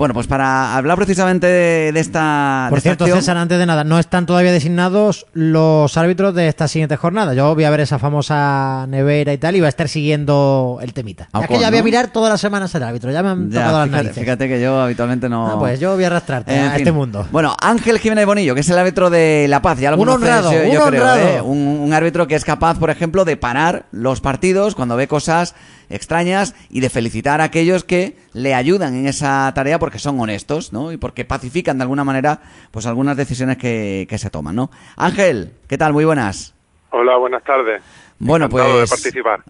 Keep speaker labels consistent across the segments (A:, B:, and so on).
A: Bueno, pues para hablar precisamente de, esta.
B: Por cierto, César, antes de nada, no están todavía designados los árbitros de esta siguiente jornada. Yo voy a ver esa famosa nevera y tal, y voy a estar siguiendo el temita. es que ya voy a mirar todas las semanas el árbitro, ya me han tocado
A: las
B: narices.
A: Fíjate que yo habitualmente no.
B: Ah, pues yo voy a arrastrarte a este mundo.
A: Bueno, Ángel Jiménez Bonillo, que es el árbitro de La Paz, ya lo
B: un honrado,
A: yo,
B: un
A: creo,
B: honrado.
A: ¿eh? un árbitro que es capaz, por ejemplo, de parar los partidos cuando ve cosas extrañas y de felicitar a aquellos que le ayudan en esa tarea porque son honestos, ¿no? Y porque pacifican de alguna manera, pues algunas decisiones que, que se toman, ¿no? Ángel, ¿qué tal? Muy buenas.
C: Hola, buenas tardes.
A: Bueno,
C: Encantado
A: pues.
C: de participar.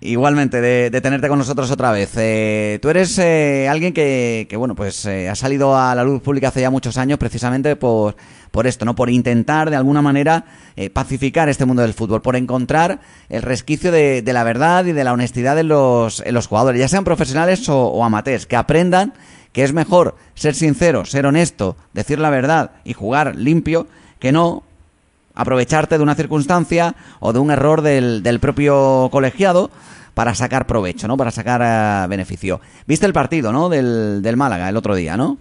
A: Igualmente, de, tenerte con nosotros otra vez. Eh, tú eres eh, alguien que, que, bueno, pues eh, ha salido a la luz pública hace ya muchos años precisamente por, por esto, ¿no? Por intentar de alguna manera eh, pacificar este mundo del fútbol, por encontrar el resquicio de, de, la verdad y de la honestidad en los, en los jugadores, ya sean profesionales o, o amateurs, que aprendan que es mejor ser sincero, ser honesto, decir la verdad y jugar limpio, que no aprovecharte de una circunstancia o de un error del, del propio colegiado para sacar provecho, ¿no? Para sacar uh, beneficio. ¿Viste el partido, no? Del, del Málaga el otro día, ¿no?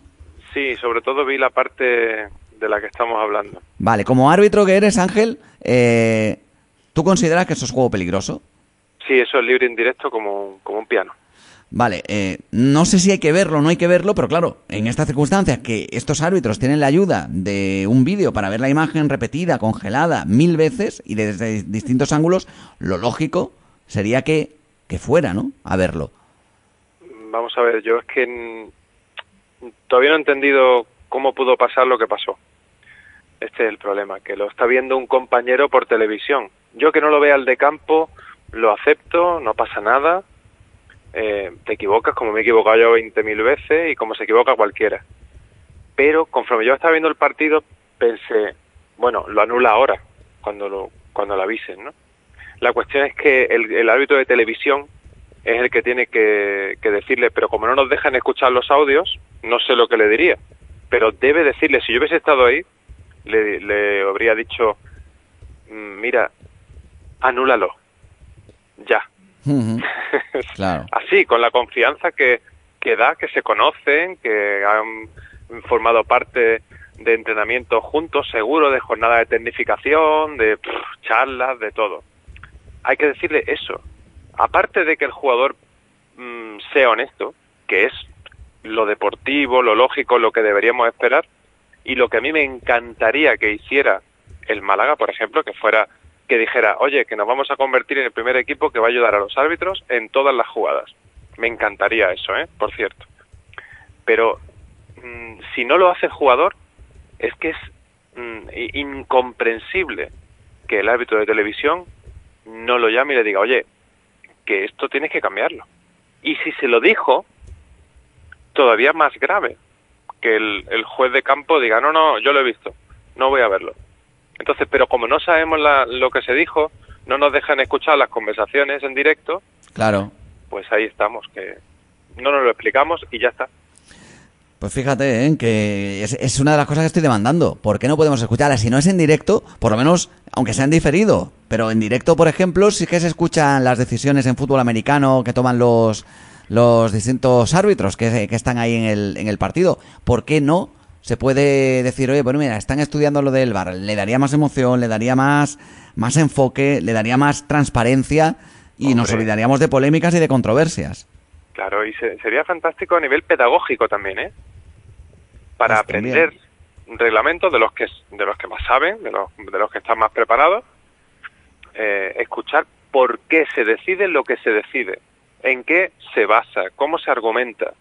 C: Sí, sobre todo vi la parte de la que estamos hablando.
A: Vale, como árbitro que eres, Ángel, eh, ¿tú consideras que eso es juego peligroso?
C: Sí, eso es libre indirecto como, como un piano.
A: Vale, eh, no sé si hay que verlo o no hay que verlo, pero claro, en estas circunstancias que estos árbitros tienen la ayuda de un vídeo para ver la imagen repetida, congelada mil veces y desde distintos ángulos, lo lógico sería que, que fuera, ¿no? A verlo.
C: Vamos a ver, yo es que todavía no he entendido cómo pudo pasar lo que pasó. Este es el problema, que lo está viendo un compañero por televisión. Yo que no lo vea al de campo, lo acepto, no pasa nada, eh, te equivocas como me he equivocado yo 20.000 veces y como se equivoca cualquiera. Pero conforme yo estaba viendo el partido, pensé, bueno, lo anula ahora, cuando lo, cuando lo avisen, ¿no? La cuestión es que el, el árbitro de televisión es el que tiene que, que, decirle, pero como no nos dejan escuchar los audios, no sé lo que le diría. Pero debe decirle, si yo hubiese estado ahí, le, le habría dicho, mira, anúlalo, ya.
A: Uh -huh. claro.
C: Así, con la confianza que, que da, que se conocen, que han formado parte de entrenamiento juntos, seguro, de jornada de tecnificación, de pff, charlas, de todo. Hay que decirle eso. Aparte de que el jugador mmm, sea honesto, que es lo deportivo, lo lógico, lo que deberíamos esperar, y lo que a mí me encantaría que hiciera el Málaga, por ejemplo, que fuera que dijera, oye, que nos vamos a convertir en el primer equipo que va a ayudar a los árbitros en todas las jugadas. Me encantaría eso, ¿eh? Por cierto. Pero mmm, si no lo hace el jugador, es que es mmm, incomprensible que el árbitro de televisión no lo llame y le diga, oye, que esto tienes que cambiarlo. Y si se lo dijo, todavía más grave, que el juez de campo diga, no, no, yo lo he visto, no voy a verlo. Entonces, pero como no sabemos la, lo que se dijo, no nos dejan escuchar las conversaciones en directo.
A: Claro.
C: Pues ahí estamos, que no nos lo explicamos y ya está.
A: Pues fíjate, ¿eh? que es, es, una de las cosas que estoy demandando. ¿Por qué no podemos escucharla? Si no es en directo, por lo menos, aunque sea en diferido. Pero en directo, por ejemplo, sí que se escuchan las decisiones en fútbol americano que toman los, los distintos árbitros que, que están ahí en el, en el partido. ¿Por qué no? Se puede decir, oye, bueno, mira, están estudiando lo del bar, le daría más emoción, le daría más, más enfoque, le daría más transparencia y Hombre. nos olvidaríamos de polémicas y de controversias.
C: Claro, y se, sería fantástico a nivel pedagógico también, ¿eh? Para pues aprender reglamentos de los que de los que más saben, de los, de los que están más preparados, eh, escuchar por qué se decide lo que se decide, en qué se basa, cómo se argumenta,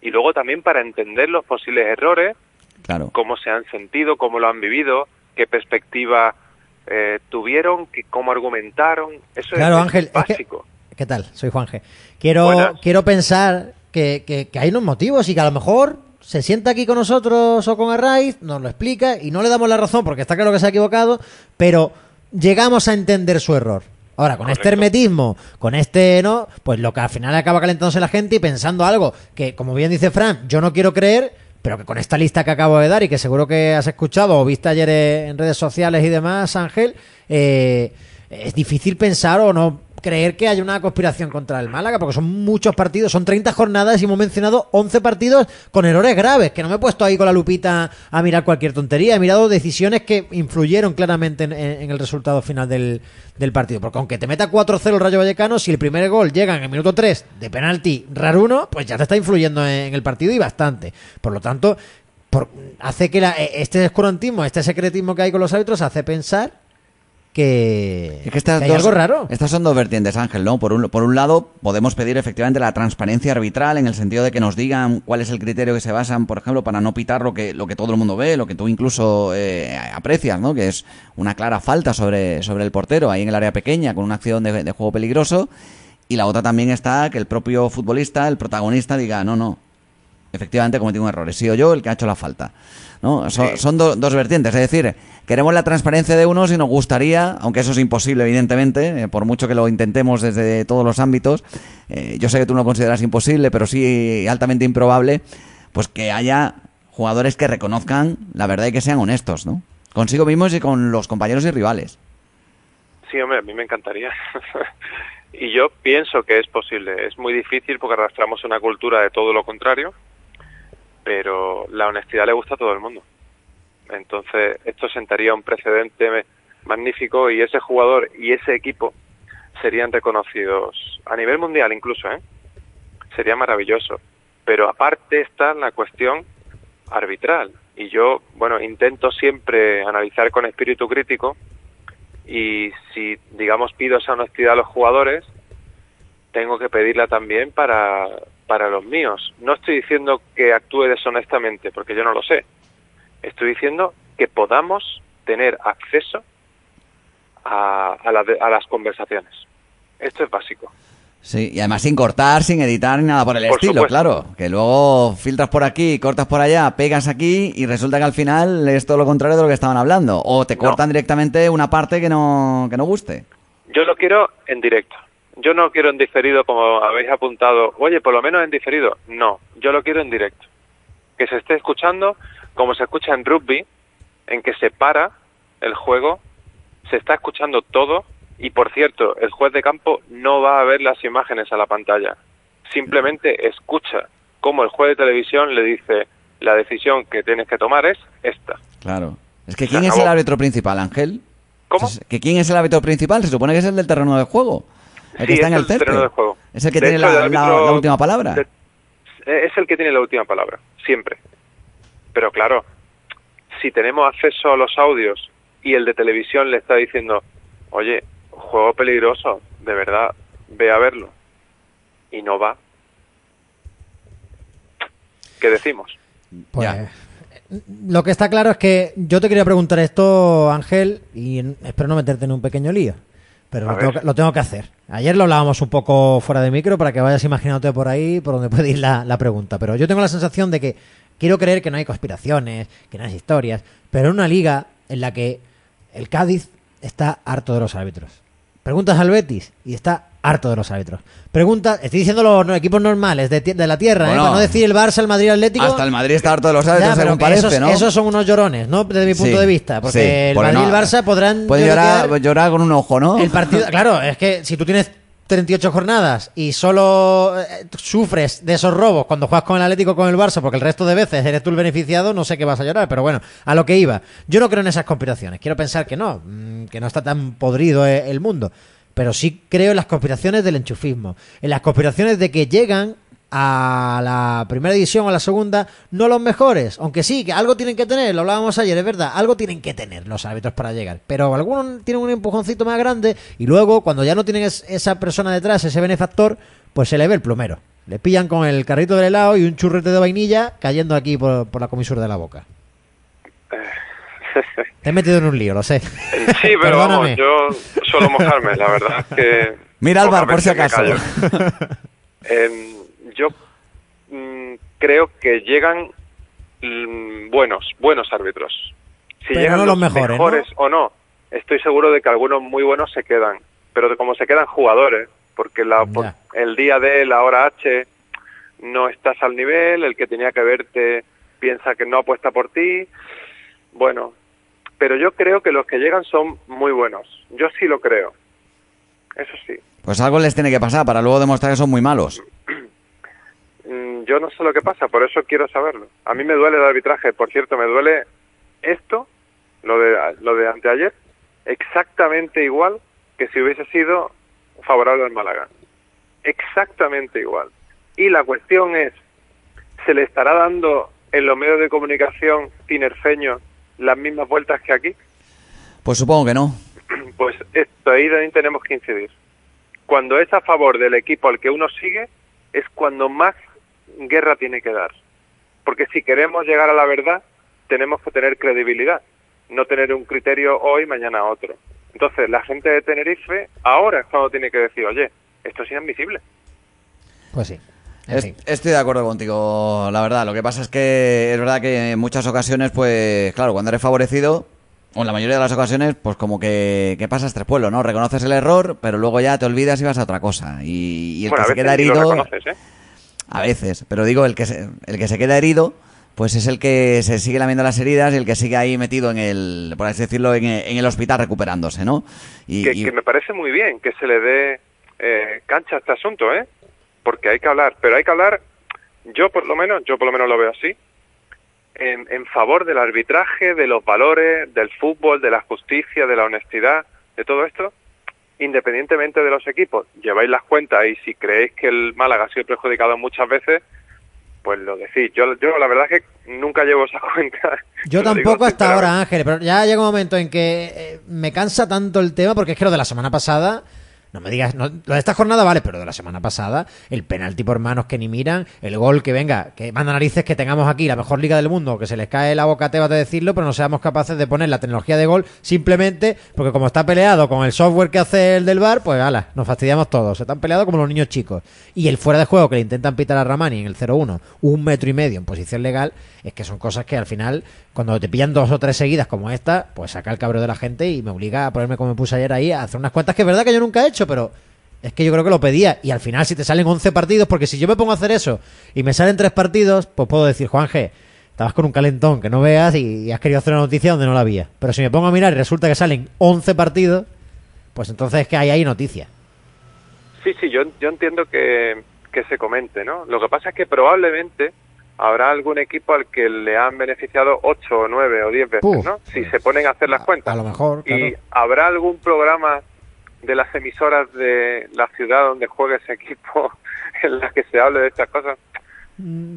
C: y luego también para entender los posibles errores,
A: claro.
C: cómo se han sentido, cómo lo han vivido, qué perspectiva eh, tuvieron, qué, cómo argumentaron. Eso
B: claro,
C: es,
B: Ángel,
C: es básico.
B: Es que, ¿Qué tal? Soy Juanje. Quiero,
C: Buenas.
B: quiero pensar que, que, que, hay unos motivos y que a lo mejor se sienta aquí con nosotros o con Arraiz, nos lo explica y no le damos la razón porque está claro que se ha equivocado, pero llegamos a entender su error. Ahora, con
C: Correcto.
B: este hermetismo, con este, ¿no? Pues lo que al final acaba calentándose la gente y pensando algo que, como bien dice Fran, yo no quiero creer, pero que con esta lista que acabo de dar y que seguro que has escuchado o viste ayer en redes sociales y demás, Ángel, eh, es difícil pensar o no creer que hay una conspiración contra el Málaga, porque son muchos partidos, son 30 jornadas y hemos mencionado 11 partidos con errores graves, que no me he puesto ahí con la lupita a mirar cualquier tontería, he mirado decisiones que influyeron claramente en, el resultado final del, del partido, porque aunque te meta 4-0 el Rayo Vallecano, si el primer gol llega en el minuto 3 de penalti raruno, pues ya te está influyendo en el partido y bastante. Por lo tanto, hace que la, este escurantismo, este secretismo que hay con los árbitros, hace pensar que,
A: Es que estas
B: que hay
A: dos-
B: algo raro.
A: Estas son dos vertientes, Ángel, ¿no? Por un, por un lado, podemos pedir efectivamente la transparencia arbitral en el sentido de que nos digan cuál es el criterio que se basan, por ejemplo, para no pitar lo que, lo que todo el mundo ve, lo que tú incluso eh, aprecias, ¿no? Que es una clara falta sobre, sobre el portero ahí en el área pequeña con una acción de, de juego peligroso. Y la otra también está que el propio futbolista, el protagonista, diga, no, no, efectivamente he cometido un error. He sido yo el que ha hecho la falta. ¿no? Son,
C: Sí.
A: son do- dos vertientes. Es decir, queremos la transparencia de unos y nos gustaría, aunque eso es imposible, evidentemente, eh, por mucho que lo intentemos desde todos los ámbitos, eh, yo sé que tú no lo consideras imposible, pero sí altamente improbable, pues que haya jugadores que reconozcan la verdad y que sean honestos, ¿no? Consigo mismos y con los compañeros y rivales.
C: Sí, hombre, a mí me encantaría. y yo pienso que es posible. Es muy difícil porque arrastramos una cultura de todo lo contrario, pero la honestidad le gusta a todo el mundo. Entonces, esto sentaría un precedente magnífico y ese jugador y ese equipo serían reconocidos a nivel mundial incluso, ¿eh? Sería maravilloso. Pero aparte está la cuestión arbitral. Y yo, bueno, intento siempre analizar con espíritu crítico y si, digamos, pido esa honestidad a los jugadores, tengo que pedirla también para, para los míos. No estoy diciendo que actúe deshonestamente, porque yo no lo sé. Estoy diciendo que podamos tener acceso a, a, la a las conversaciones. Esto es básico.
A: Sí, y además sin cortar, sin editar ni nada por el
C: Por
A: estilo,
C: supuesto.
A: claro. Que luego filtras por aquí, cortas por allá, pegas aquí y resulta que al final es todo lo contrario de lo que estaban hablando. O te
C: No.
A: cortan directamente una parte que no, que no guste.
C: Yo lo quiero en directo. Yo no quiero en diferido como habéis apuntado. Oye, por lo menos en diferido. No, yo lo quiero en directo. Que se esté escuchando como se escucha en rugby, en que se para el juego, se está escuchando todo y por cierto, el juez de campo no va a ver las imágenes a la pantalla. Simplemente escucha cómo el juez de televisión le dice la decisión que tienes que tomar es esta.
A: Claro. Es que ¿quién es el árbitro principal, Ángel?
C: ¿Cómo?
A: ¿Que quién es el árbitro principal? Se supone que es el del terreno de juego. El
C: Sí,
A: que está en
C: es
A: el
C: el
A: césped.
C: terreno de juego.
A: Es el que
C: De
A: tiene
C: hecho,
A: la,
C: el
A: la-
C: árbitro-
A: la última palabra.
C: de- es el que tiene la última palabra, siempre. Pero claro, si tenemos acceso a los audios y el de televisión le está diciendo, oye, juego peligroso, de verdad, ve a verlo. Y no va. ¿Qué decimos?
B: Pues,
A: Ya.
B: lo que está claro es que yo te quería preguntar esto, Ángel, y espero no meterte en un pequeño lío. Pero lo tengo, lo tengo que hacer. Ayer lo hablábamos un poco fuera de micro para que vayas imaginándote por ahí por donde puede ir la, la pregunta. Pero yo tengo la sensación de que quiero creer que no hay conspiraciones, que no hay historias, pero en una liga en la que el Cádiz está harto de los árbitros. Preguntas al Betis y está harto de los árbitros. Pregunta, estoy diciendo los equipos normales de, la tierra, ¿eh? Para no decir el Barça, el Madrid, el Atlético.
A: Hasta el Madrid está harto de los
B: Ya,
A: árbitros,
B: pero
A: según parece,
B: esos,
A: ¿no?
B: esos son unos llorones, ¿no? Desde mi punto
A: Sí,
B: de vista. Porque
A: sí,
B: el
A: porque
B: Madrid y el Barça podrán.
A: Pueden llorar,
B: lloriquear
A: llorar con un ojo, ¿no?
B: El partido, claro, es que si tú tienes 38 jornadas y solo eh, sufres de esos robos cuando juegas con el Atlético o con el Barça, porque el resto de veces eres tú el beneficiado, no sé qué vas a llorar, pero bueno, a lo que iba. Yo no creo en esas conspiraciones, quiero pensar que no, mm, que no está tan podrido eh, el mundo, pero sí creo en las conspiraciones del enchufismo, en las conspiraciones de que llegan a la primera división o a la segunda, no los mejores, aunque sí, que algo tienen que tener, lo hablábamos ayer, es verdad, algo tienen que tener los árbitros para llegar, pero algunos tienen un empujoncito más grande y luego cuando ya no tienen es- esa persona detrás, ese benefactor, pues se le ve el plumero. Le pillan con el carrito del helado y un churrete de vainilla cayendo aquí por la comisura de la boca. Te he metido en un lío, lo sé.
C: Sí, pero vamos, yo suelo mojarme, la verdad es que...
A: Mira al bar, por si acaso.
C: Em, yo mm, creo que llegan mm, buenos, buenos árbitros. Si
B: Pero
C: llegan
B: no los mejores, ¿no?
C: o no, estoy seguro de que algunos muy buenos se quedan. Pero como se quedan jugadores, porque la, por- el día de la hora H no estás al nivel, el que tenía que verte piensa que no apuesta por ti. Bueno, pero yo creo que los que llegan son muy buenos. Yo sí lo creo. eso sí.
A: Pues algo les tiene que pasar para luego demostrar que son muy malos.
C: Mm, Yo no sé lo que pasa, por eso quiero saberlo. A mí me duele el arbitraje, por cierto, me duele esto, lo de, lo de anteayer, exactamente igual que si hubiese sido favorable al Málaga. Exactamente igual. Y la cuestión es, ¿se le estará dando en los medios de comunicación tinerfeños las mismas vueltas que aquí?
A: Pues supongo que no.
C: Pues esto ahí también tenemos que incidir. Cuando es a favor del equipo al que uno sigue, es cuando más guerra tiene que dar. Porque si queremos llegar a la verdad, tenemos que tener credibilidad, no tener un criterio hoy, mañana otro. Entonces, la gente de Tenerife ahora es cuando tiene que decir, oye, esto es inadmisible.
B: Pues sí. En
A: Es-
B: fin.
A: estoy de acuerdo contigo, la verdad. Lo que pasa es que es verdad que en muchas ocasiones, pues claro, cuando eres favorecido, o en la mayoría de las ocasiones, pues como que, que pasas tres pueblos, ¿no? Reconoces el error, pero luego ya te olvidas y vas a otra cosa. Y, y el
C: bueno,
A: que se
C: veces
A: queda herido,
C: reconoces, ¿eh?
A: a veces, pero digo, el que se, el que se queda herido, pues es el que se sigue lamiendo las heridas y el que sigue ahí metido en el, por así decirlo, en, el- en el hospital recuperándose, ¿no? Y,
C: que,
A: y-
C: que me parece muy bien que se le dé eh, cancha a este asunto, ¿eh? Porque hay que hablar, pero hay que hablar, yo por lo menos, yo por lo menos lo veo así, en, en favor del arbitraje, de los valores, del fútbol, de la justicia, de la honestidad, de todo esto, independientemente de los equipos. Lleváis las cuentas y si creéis que el Málaga ha sido perjudicado muchas veces, pues lo decís. Yo, yo la verdad es que nunca llevo esa cuenta.
B: Yo tampoco hasta ahora, Ángel, pero ya llega un momento en que eh, me cansa tanto el tema, porque es que lo de la semana pasada, no me digas, lo de esta jornada vale, pero de la semana pasada, el penalti por manos que ni miran, el gol que venga, que manda narices que tengamos aquí la mejor liga del mundo, que se les cae la boca teba de decirlo, pero no seamos capaces de poner la tecnología de gol simplemente porque como está peleado con el software que hace el del bar, pues ala, nos fastidiamos todos, se están peleados como los niños chicos. Y el fuera de juego que le intentan pitar a Ramani en el 0-1, un metro y medio en posición legal, es que son cosas que al final, cuando te pillan dos o tres seguidas como esta, pues saca el cabreo de la gente y me obliga a ponerme como me puse ayer ahí, a hacer unas cuentas que es verdad que yo nunca he hecho, pero es que yo creo que lo pedía. Y al final, si te salen 11 partidos, porque si yo me pongo a hacer eso y me salen tres partidos, pues puedo decir, Juanje, estabas con un calentón que no veas y, y has querido hacer una noticia donde no la había. Pero si me pongo a mirar y resulta que salen 11 partidos, pues entonces es que hay ahí noticia.
C: Sí, sí, yo, yo entiendo que, que se comente, ¿no? Lo que pasa es que probablemente habrá algún equipo al que le han beneficiado 8 o 9 o 10 veces. ¿no? Si se ponen a hacer las cuentas.
B: a lo mejor,
C: Y habrá algún programa de las emisoras de la ciudad donde juegue ese equipo en las que se hable de estas cosas.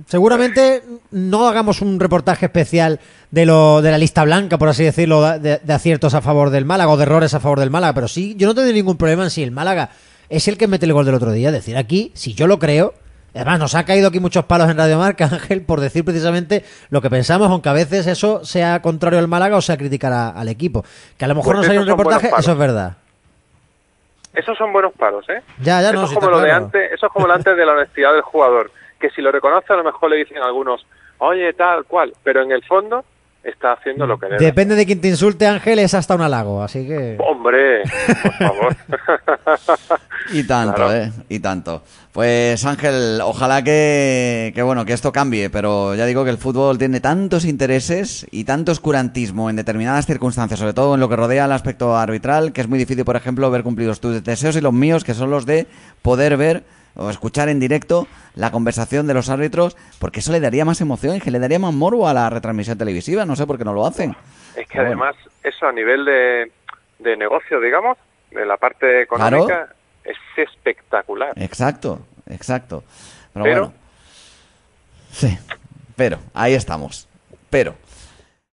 B: Seguramente no hagamos un reportaje especial de lo de la lista blanca, por así decirlo, de, de aciertos a favor del Málaga o de errores a favor del Málaga, pero sí, yo no tengo ningún problema en si el Málaga es el que mete el gol del otro día. Decir aquí, si yo lo creo, además nos ha caído aquí muchos palos en Radio Marca, Ángel, por decir precisamente lo que pensamos, aunque a veces eso sea contrario al Málaga o sea criticar a- al equipo. Que a lo mejor
C: Pues
B: no sale un reportaje, eso es verdad.
C: Esos son buenos palos, ¿eh?
B: Ya, ya,
C: eso
B: no,
C: es
B: sí
C: como lo de antes, eso es como lo antes de la honestidad del jugador, que si lo reconoce a lo mejor le dicen algunos, oye, tal cual, pero en el fondo está haciendo lo que debe.
B: Depende de quién te insulte, Ángel, es hasta un halago, así que...
C: Hombre, por favor.
A: Y tanto,
C: Claro.
A: ¿eh? Y tanto. Pues Ángel, ojalá que, que, bueno, que esto cambie, pero ya digo que el fútbol tiene tantos intereses y tanto oscurantismo en determinadas circunstancias, sobre todo en lo que rodea al aspecto arbitral, que es muy difícil, por ejemplo, ver cumplidos tus deseos y los míos, que son los de poder ver o escuchar en directo la conversación de los árbitros, porque eso le daría más emoción y que le daría más morbo a la retransmisión televisiva, no sé por qué no lo hacen.
C: Es que
A: bueno.
C: además eso a nivel de, de negocio, digamos, de la parte económica, es espectacular.
A: Exacto, exacto. Pero,
C: Pero-
A: bueno. Sí, pero, ahí estamos. Pero.